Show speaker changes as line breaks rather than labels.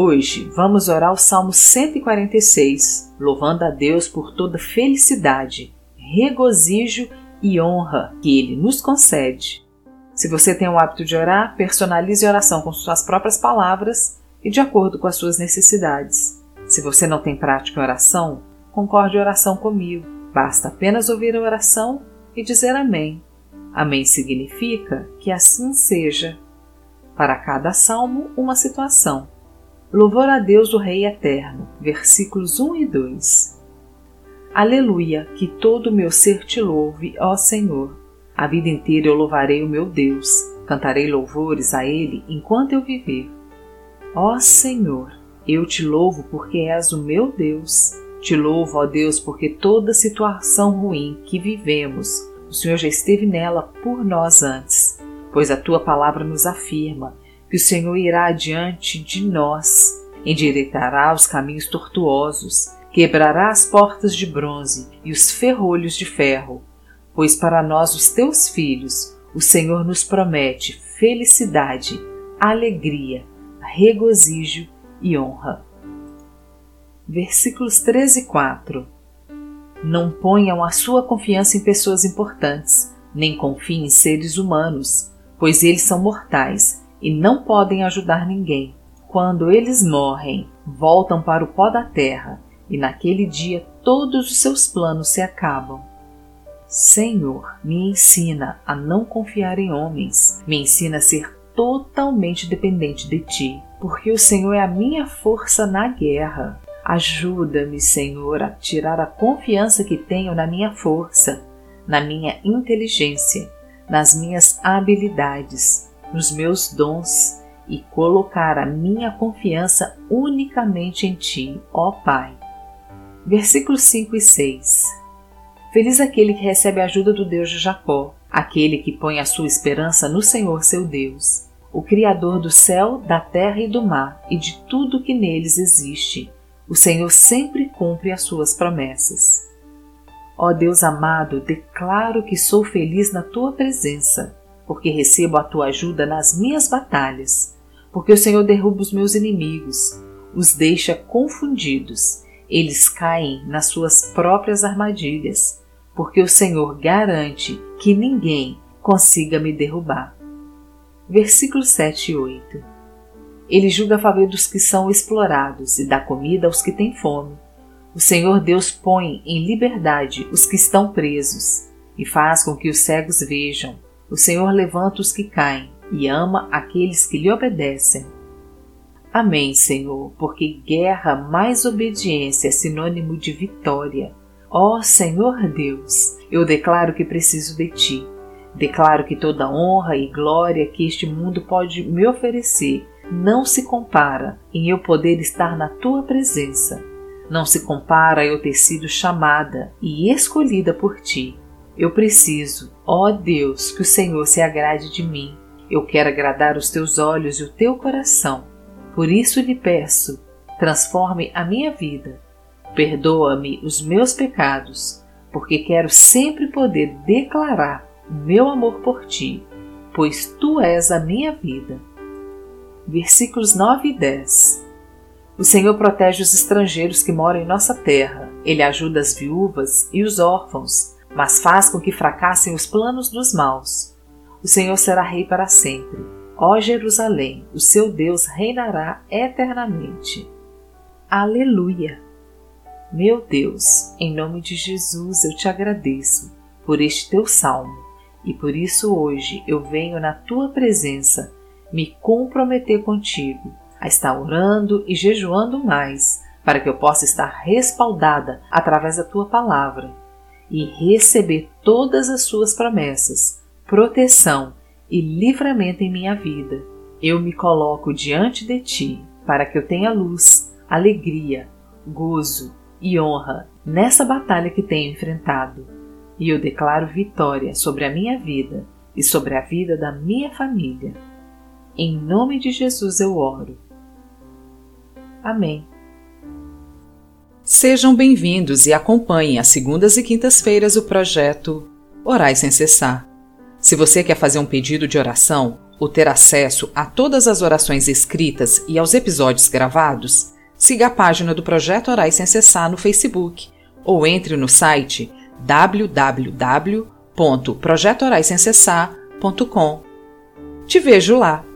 Hoje vamos orar o Salmo 146, louvando a Deus por toda felicidade, regozijo e honra que Ele nos concede. Se você tem o hábito de orar, personalize a oração com suas próprias palavras e de acordo com as suas necessidades. Se você não tem prática em oração, concorde em oração comigo. Basta apenas ouvir a oração e dizer Amém. Amém significa que assim seja. Para cada salmo, uma situação. Louvor a Deus, o Rei Eterno. Versículos 1 e 2. Aleluia, que todo o meu ser te louve, ó Senhor. A vida inteira eu louvarei o meu Deus, cantarei louvores a Ele enquanto eu viver. Ó Senhor, eu te louvo porque és o meu Deus. Te louvo, ó Deus, porque toda situação ruim que vivemos, o Senhor já esteve nela por nós antes, pois a tua palavra nos afirma que o Senhor irá adiante de nós, endireitará os caminhos tortuosos, quebrará as portas de bronze e os ferrolhos de ferro, pois para nós, os teus filhos, o Senhor nos promete felicidade, alegria, regozijo e honra. Versículos 13 e 4 Não ponham a sua confiança em pessoas importantes, nem confiem em seres humanos, pois eles são mortais e não podem ajudar ninguém. Quando eles morrem, voltam para o pó da terra, e naquele dia todos os seus planos se acabam. Senhor, me ensina a não confiar em homens, me ensina a ser totalmente dependente de ti, porque o Senhor é a minha força na guerra. Ajuda-me, Senhor, a tirar a confiança que tenho na minha força, na minha inteligência, nas minhas habilidades nos meus dons e colocar a minha confiança unicamente em Ti, ó Pai. Versículos 5 e 6 Feliz aquele que recebe a ajuda do Deus de Jacó, aquele que põe a sua esperança no Senhor seu Deus, o Criador do céu, da terra e do mar e de tudo que neles existe. O Senhor sempre cumpre as suas promessas. Ó Deus amado, declaro que sou feliz na tua presença porque recebo a tua ajuda nas minhas batalhas, porque o Senhor derruba os meus inimigos, os deixa confundidos, eles caem nas suas próprias armadilhas, porque o Senhor garante que ninguém consiga me derrubar. Versículos 7 e 8 Ele julga a favor dos que são explorados e dá comida aos que têm fome. O Senhor Deus põe em liberdade os que estão presos e faz com que os cegos vejam o Senhor levanta os que caem e ama aqueles que lhe obedecem. Amém, Senhor, porque guerra mais obediência é sinônimo de vitória. Ó Senhor Deus, eu declaro que preciso de Ti. Declaro que toda honra e glória que este mundo pode me oferecer não se compara em eu poder estar na Tua presença. Não se compara eu ter sido chamada e escolhida por Ti eu preciso, ó Deus, que o Senhor se agrade de mim. Eu quero agradar os teus olhos e o teu coração. Por isso lhe peço, transforme a minha vida. Perdoa-me os meus pecados, porque quero sempre poder declarar o meu amor por ti, pois tu és a minha vida. Versículos 9 e 10 O Senhor protege os estrangeiros que moram em nossa terra. Ele ajuda as viúvas e os órfãos mas faz com que fracassem os planos dos maus. O Senhor será rei para sempre. Ó Jerusalém, o seu Deus reinará eternamente. Aleluia! Meu Deus, em nome de Jesus eu te agradeço por este teu salmo e por isso hoje eu venho na tua presença me comprometer contigo a estar orando e jejuando mais para que eu possa estar respaldada através da tua palavra e receber todas as suas promessas, proteção e livramento em minha vida. Eu me coloco diante de ti para que eu tenha luz, alegria, gozo e honra nessa batalha que tenho enfrentado, e eu declaro vitória sobre a minha vida e sobre a vida da minha família. Em nome de Jesus eu oro. Amém.
Sejam bem-vindos e acompanhem às segundas e quintas-feiras o projeto Orai Sem Cessar. Se você quer fazer um pedido de oração ou ter acesso a todas as orações escritas e aos episódios gravados, siga a página do Projeto Orai Sem Cessar no Facebook ou entre no site www.projetoraissemcessar.com. Te vejo lá!